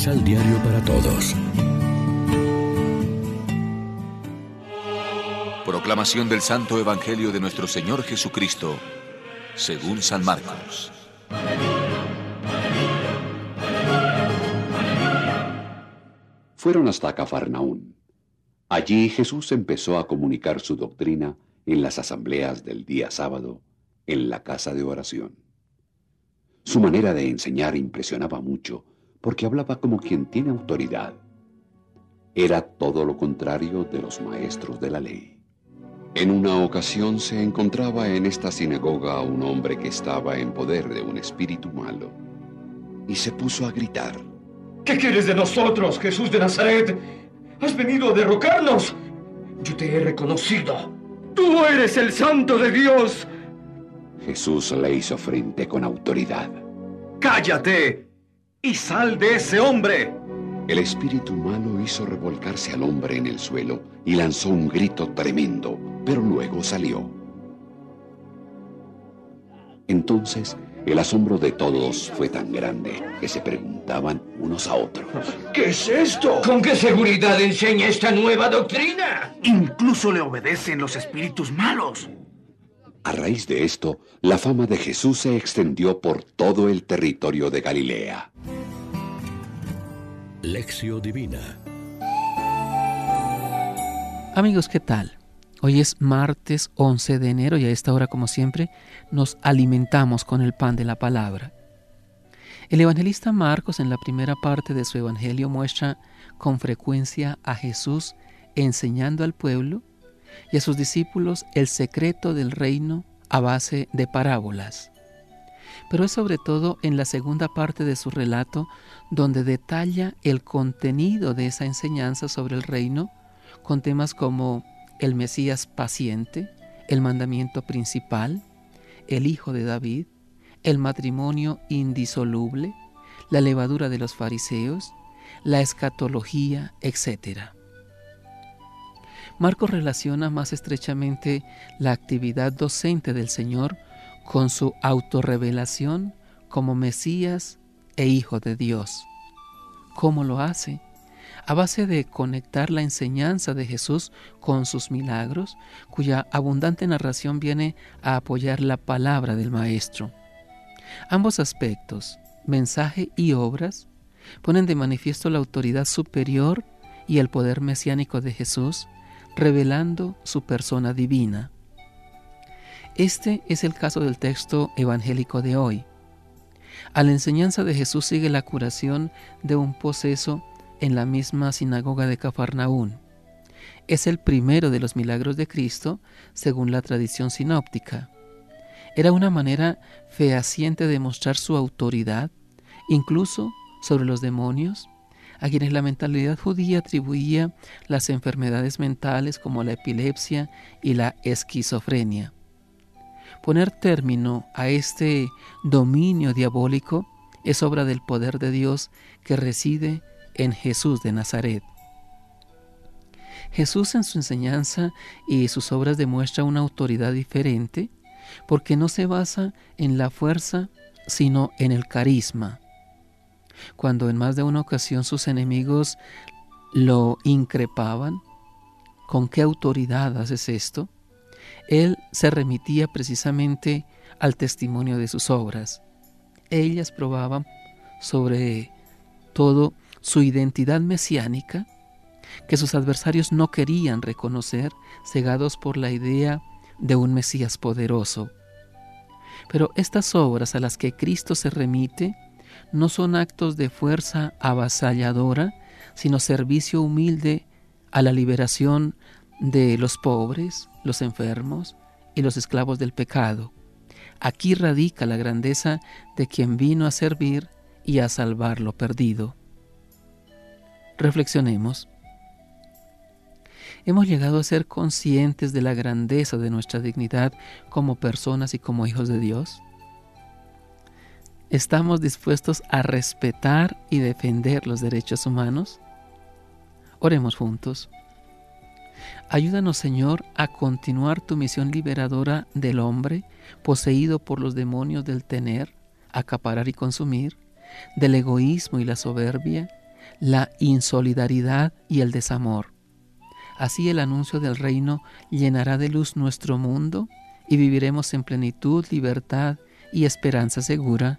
Misal Diario para Todos. Proclamación del Santo Evangelio de nuestro Señor Jesucristo, según San Marcos. Fueron hasta Cafarnaún. Allí Jesús empezó a comunicar su doctrina en las asambleas del día sábado, en la casa de oración. Su manera de enseñar impresionaba mucho porque hablaba como quien tiene autoridad. Era todo lo contrario de los maestros de la ley. En una ocasión se encontraba en esta sinagoga un hombre que estaba en poder de un espíritu malo y se puso a gritar. ¿Qué quieres de nosotros, Jesús de Nazaret? ¿Has venido a derrocarnos? Yo te he reconocido. Tú eres el santo de Dios. Jesús le hizo frente con autoridad. ¡Cállate! Y sal de ese hombre. El espíritu malo hizo revolcarse al hombre en el suelo y lanzó un grito tremendo, pero luego salió. Entonces el asombro de todos fue tan grande que se preguntaban unos a otros. ¿Qué es esto? ¿Con qué seguridad enseña esta nueva doctrina? Incluso le obedecen los espíritus malos. A raíz de esto, la fama de Jesús se extendió por todo el territorio de Galilea. Lección Divina Amigos, ¿qué tal? Hoy es martes 11 de enero y a esta hora, como siempre, nos alimentamos con el pan de la palabra. El evangelista Marcos en la primera parte de su evangelio muestra con frecuencia a Jesús enseñando al pueblo y a sus discípulos el secreto del reino a base de parábolas. Pero es sobre todo en la segunda parte de su relato donde detalla el contenido de esa enseñanza sobre el reino con temas como el Mesías paciente, el mandamiento principal, el Hijo de David, el matrimonio indisoluble, la levadura de los fariseos, la escatología, etc. Marcos relaciona más estrechamente la actividad docente del Señor con su autorrevelación como Mesías e Hijo de Dios. ¿Cómo lo hace? a base de conectar la enseñanza de Jesús con sus milagros, cuya abundante narración viene a apoyar la palabra del Maestro. Ambos aspectos, mensaje y obras, ponen de manifiesto la autoridad superior y el poder mesiánico de Jesús, revelando su persona divina. Este es el caso del texto evangélico de hoy. A la enseñanza de Jesús sigue la curación de un poseso en la misma sinagoga de Cafarnaún. Es el primero de los milagros de Cristo según la tradición sinóptica. Era una manera fehaciente de mostrar su autoridad, incluso sobre los demonios, a quienes la mentalidad judía atribuía las enfermedades mentales como la epilepsia y la esquizofrenia. Poner término a este dominio diabólico es obra del poder de Dios que reside en Jesús de Nazaret. Jesús en su enseñanza y sus obras demuestra una autoridad diferente porque no se basa en la fuerza, sino en el carisma. Cuando en más de una ocasión sus enemigos lo increpaban, ¿con qué autoridad haces esto? Él se remitía precisamente al testimonio de sus obras. Ellas probaban sobre todo su identidad mesiánica, que sus adversarios no querían reconocer, cegados por la idea de un Mesías poderoso. Pero estas obras a las que Cristo se remite no son actos de fuerza avasalladora, sino servicio humilde a la liberación de los pobres, los enfermos y los esclavos del pecado. Aquí radica la grandeza de quien vino a servir y a salvar lo perdido. Reflexionemos. ¿Hemos llegado a ser conscientes de la grandeza de nuestra dignidad como personas y como hijos de Dios? ¿Estamos dispuestos a respetar y defender los derechos humanos? Oremos juntos. Ayúdanos, Señor, a continuar tu misión liberadora del hombre poseído por los demonios del tener, acaparar y consumir, del egoísmo y la soberbia, la insolidaridad y el desamor. Así el anuncio del reino llenará de luz nuestro mundo y viviremos en plenitud, libertad y esperanza segura.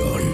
Pan